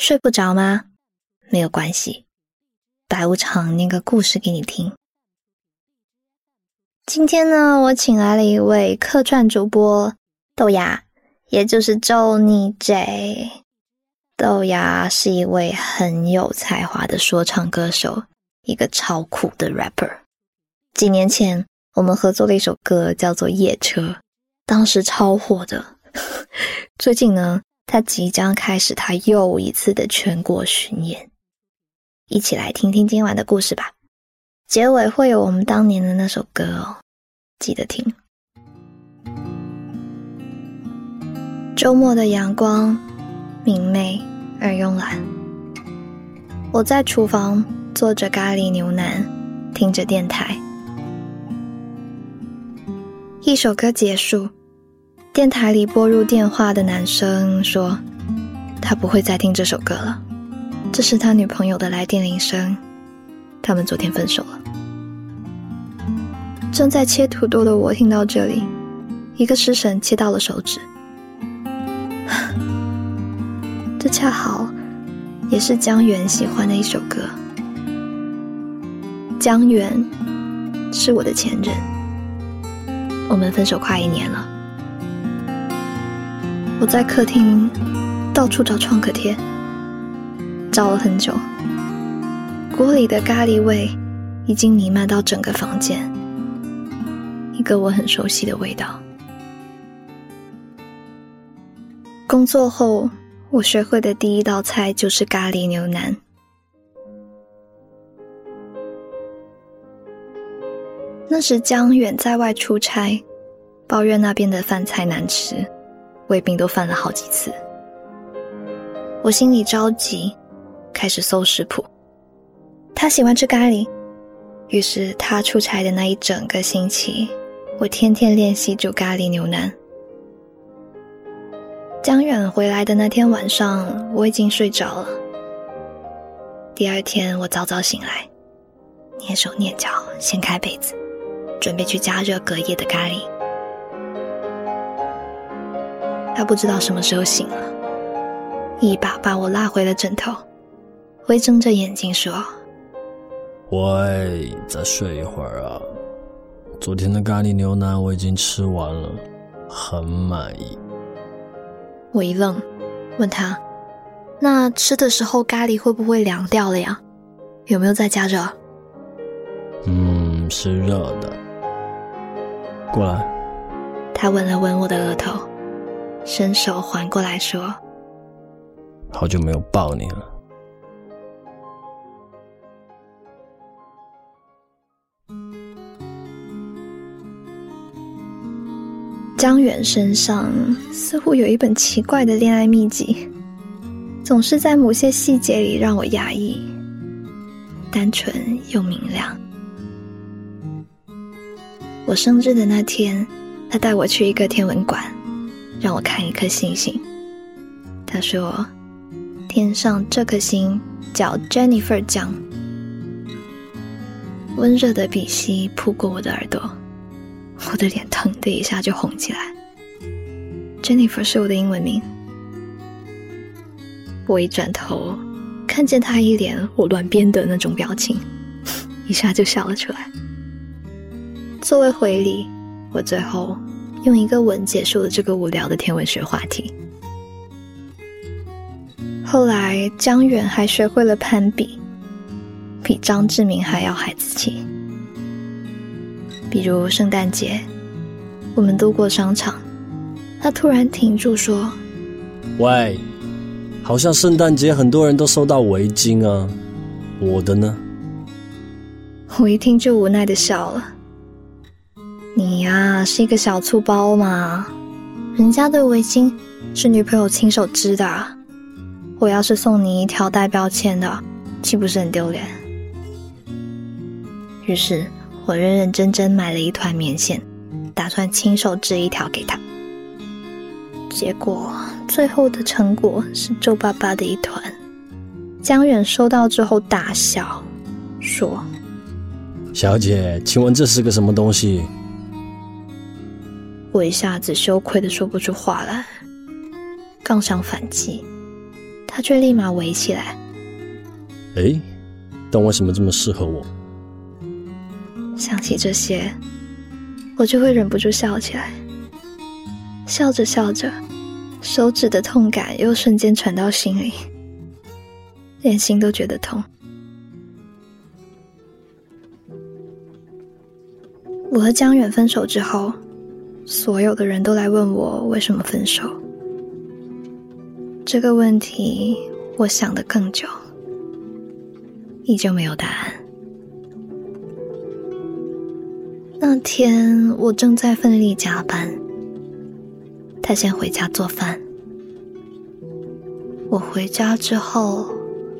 睡不着吗？没有关系，白无常念个故事给你听。今天呢，我请来了一位客串主播豆芽，也就是周妮 J。豆芽是一位很有才华的说唱歌手，一个超酷的 rapper。几年前，我们合作了一首歌，叫做《夜车》，当时超火的。最近呢？他即将开始他又一次的全国巡演，一起来听听今晚的故事吧。结尾会有我们当年的那首歌哦，记得听。周末的阳光明媚而慵懒，我在厨房做着咖喱牛腩，听着电台。一首歌结束。电台里拨入电话的男生说：“他不会再听这首歌了，这是他女朋友的来电铃声。他们昨天分手了。”正在切土豆的我听到这里，一个失神切到了手指。这恰好也是江源喜欢的一首歌。江源是我的前任，我们分手快一年了。我在客厅到处找创可贴，找了很久。锅里的咖喱味已经弥漫到整个房间，一个我很熟悉的味道。工作后，我学会的第一道菜就是咖喱牛腩。那时江远在外出差，抱怨那边的饭菜难吃。胃病都犯了好几次，我心里着急，开始搜食谱。他喜欢吃咖喱，于是他出差的那一整个星期，我天天练习煮咖喱牛腩。江远回来的那天晚上，我已经睡着了。第二天我早早醒来，蹑手蹑脚掀开被子，准备去加热隔夜的咖喱。他不知道什么时候醒了，一把把我拉回了枕头，微睁着眼睛说：“喂，再睡一会儿啊！昨天的咖喱牛腩我已经吃完了，很满意。”我一愣，问他：“那吃的时候咖喱会不会凉掉了呀？有没有再加热？”“嗯，是热的。”过来。他吻了吻我的额头。伸手环过来说：“好久没有抱你了。”江远身上似乎有一本奇怪的恋爱秘籍，总是在某些细节里让我压抑，单纯又明亮。我生日的那天，他带我去一个天文馆。让我看一颗星星。他说：“天上这颗星叫 Jennifer 江。”温热的鼻息扑过我的耳朵，我的脸腾的一下就红起来。Jennifer 是我的英文名。我一转头，看见他一脸我乱编的那种表情，一下就笑了出来。作为回礼，我最后。用一个吻结束了这个无聊的天文学话题。后来，江远还学会了攀比，比张志明还要孩子气。比如圣诞节，我们路过商场，他突然停住说：“喂，好像圣诞节很多人都收到围巾啊，我的呢？”我一听就无奈的笑了。你呀，是一个小醋包嘛！人家的围巾是女朋友亲手织的，我要是送你一条带标签的，岂不是很丢脸？于是我认认真真买了一团棉线，打算亲手织一条给他。结果最后的成果是皱巴巴的一团。江远收到之后大笑，说：“小姐，请问这是个什么东西？”我一下子羞愧的说不出话来，刚想反击，他却立马围起来。哎，但为什么这么适合我？想起这些，我就会忍不住笑起来。笑着笑着，手指的痛感又瞬间传到心里，连心都觉得痛。我和江远分手之后，所有的人都来问我为什么分手。这个问题，我想的更久，依旧没有答案。那天我正在奋力加班，他先回家做饭。我回家之后，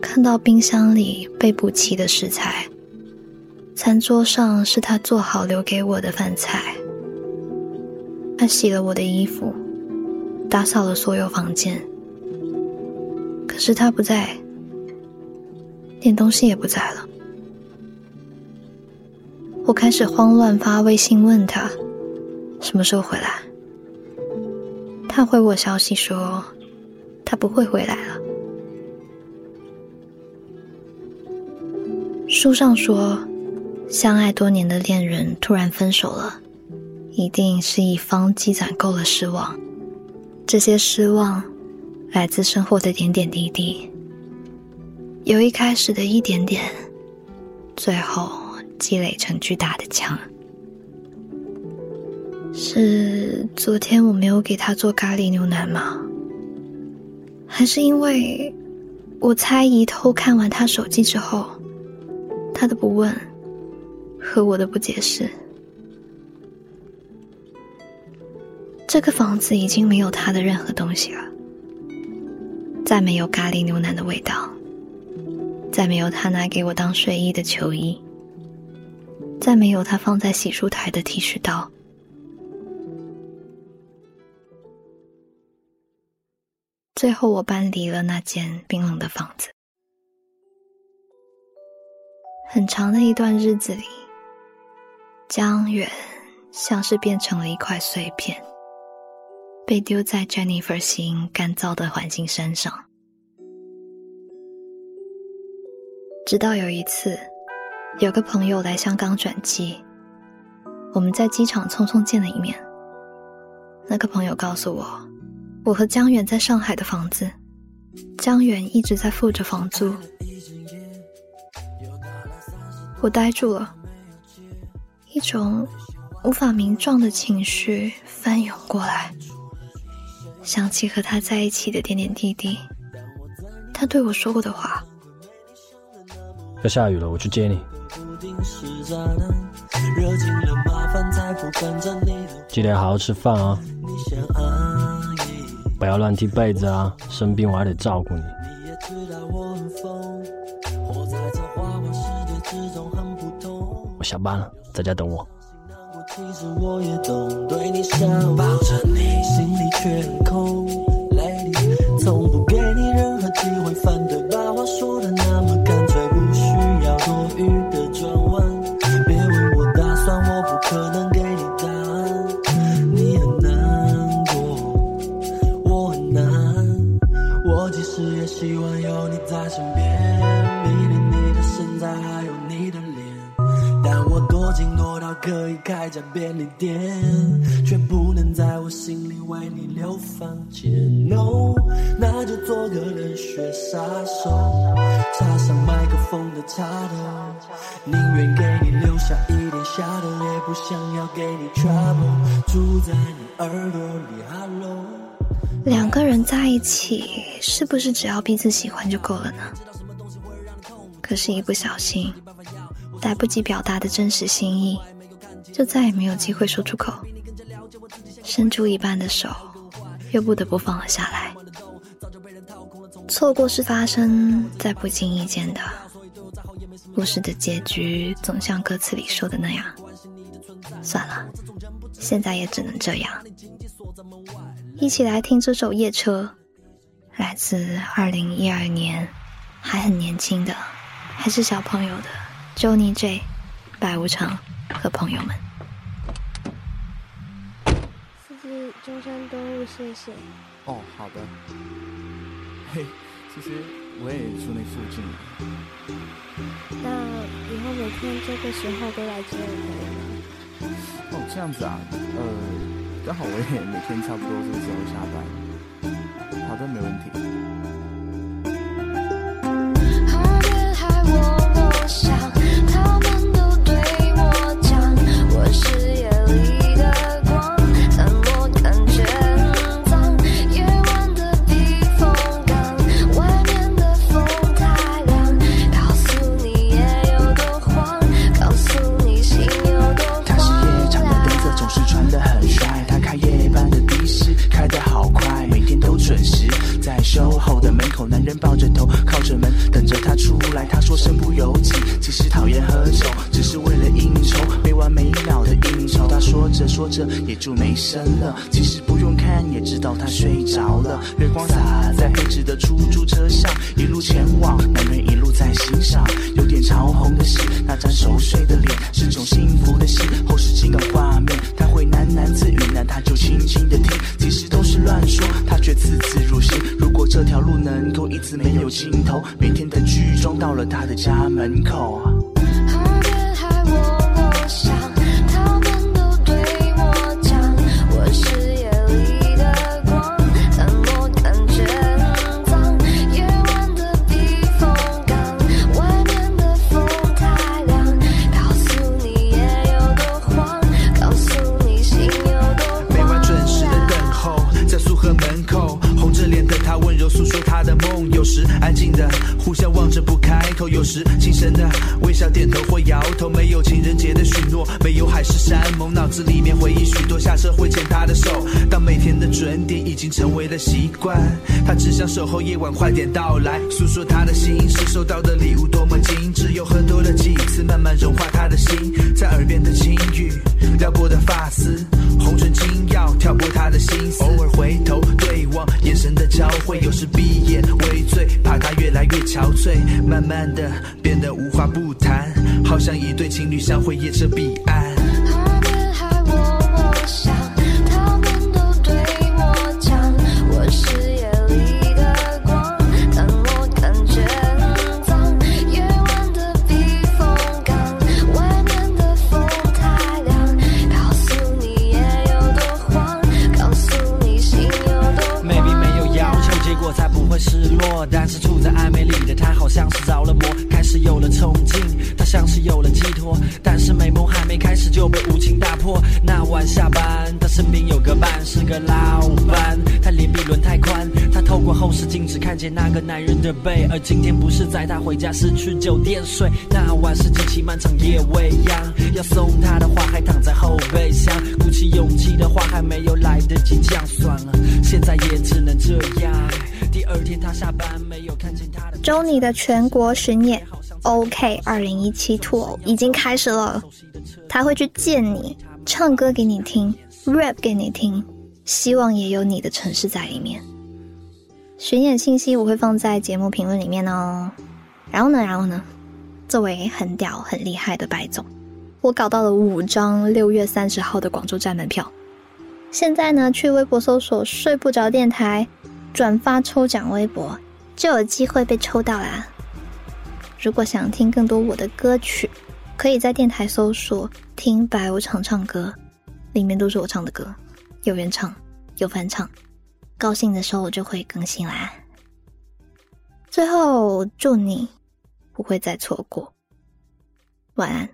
看到冰箱里被补齐的食材，餐桌上是他做好留给我的饭菜。他洗了我的衣服，打扫了所有房间。可是他不在，连东西也不在了。我开始慌乱，发微信问他什么时候回来。他回我消息说他不会回来了。书上说，相爱多年的恋人突然分手了，一定是一方积攒够了失望。这些失望来自生活的点点滴滴，由一开始的一点点，最后。积累成巨大的墙。是昨天我没有给他做咖喱牛腩吗？还是因为我猜疑偷看完他手机之后，他的不问和我的不解释？这个房子已经没有他的任何东西了，再没有咖喱牛腩的味道，再没有他拿给我当睡衣的球衣。再没有他放在洗漱台的剃须刀。最后，我搬离了那间冰冷的房子。很长的一段日子里，江远像是变成了一块碎片，被丢在 Jennifer 心干燥的环境山上。直到有一次。有个朋友来香港转机，我们在机场匆匆见了一面。那个朋友告诉我，我和江远在上海的房子，江远一直在付着房租。我呆住了，一种无法名状的情绪翻涌过来，想起和他在一起的点点滴滴，他对我说过的话。要下雨了，我去接你。记得要好好吃饭啊！不要乱踢被子啊！生病我还得照顾你。我下班了，在家等我。其实我也懂，对你想抱着你，心里却很空。到可以开家便利店，却不能在我心里为你留房间。No，那就做个冷血杀手，插上麦克风的插头，宁愿给你留下一点下头，也不想要给你 trouble。住在你耳朵里，Hello。两个人在一起，是不是只要彼此喜欢就够了呢？可是，一不小心，来不及表达的真实心意。就再也没有机会说出口，伸出一半的手，又不得不放了下来。错过是发生在不经意间的，故事的结局总像歌词里说的那样。算了，现在也只能这样。一起来听这首《夜车》，来自二零一二年，还很年轻的，还是小朋友的 Johnny J，白无常和朋友们。中山东路，谢谢。哦，好的。嘿，其实我也住那附近。那以后每天这个时候都来接我可以吗？哦，这样子啊，呃，刚好我也每天差不多这个时候下班。好的，没问题。也就没声了。其实不用看也知道他睡着了。月光洒在黑纸的出租车上，一路前往，男人一路在欣赏。有点潮红的戏，那张熟睡的脸是种幸福的戏。后视镜的画面，他会喃喃自语，那他就轻轻的听。其实都是乱说，他却字字入心。如果这条路能够一直没有尽头，每天的剧终到了他的家门口。山盟，脑子里面回忆许多下车会牵他的手。当每天的准点已经成为了习惯，他只想守候夜晚快点到来，诉说他的心事，收到的礼物多么精致，有很多的几次慢慢融化他的心，在耳边的轻语，撩过的发丝，红唇轻咬，挑拨他的心思，偶尔回头对望，眼神的交汇，有时闭眼微醉，怕他越来越憔悴，慢慢。的变得无话不谈，好像一对情侣相会夜车彼岸。的憧憬，他像是有了寄托。但是美梦还没开始，就被无情打破。那晚下班，他身边有个伴，是个老班。他脸比轮胎宽，他透过后视镜只看见那个男人的背。而今天不是载他回家，是去酒店睡。那晚是极其漫长，夜未央。要送他的话，还躺在后备箱。鼓起勇气的话，还没有来得及讲。算了，现在也只能这样。第二天他下班，没有看见他的。周你的全国巡演。，OK，二零一七 Tour 已经开始了，他会去见你，唱歌给你听，rap 给你听，希望也有你的城市在里面。巡演信息我会放在节目评论里面哦。然后呢，然后呢，作为很屌很厉害的白总，我搞到了五张六月三十号的广州站门票。现在呢，去微博搜索“睡不着电台”，转发抽奖微博，就有机会被抽到啦。如果想听更多我的歌曲，可以在电台搜索“听白无常唱歌”，里面都是我唱的歌，有原唱，有翻唱。高兴的时候我就会更新啦。最后祝你不会再错过，晚安。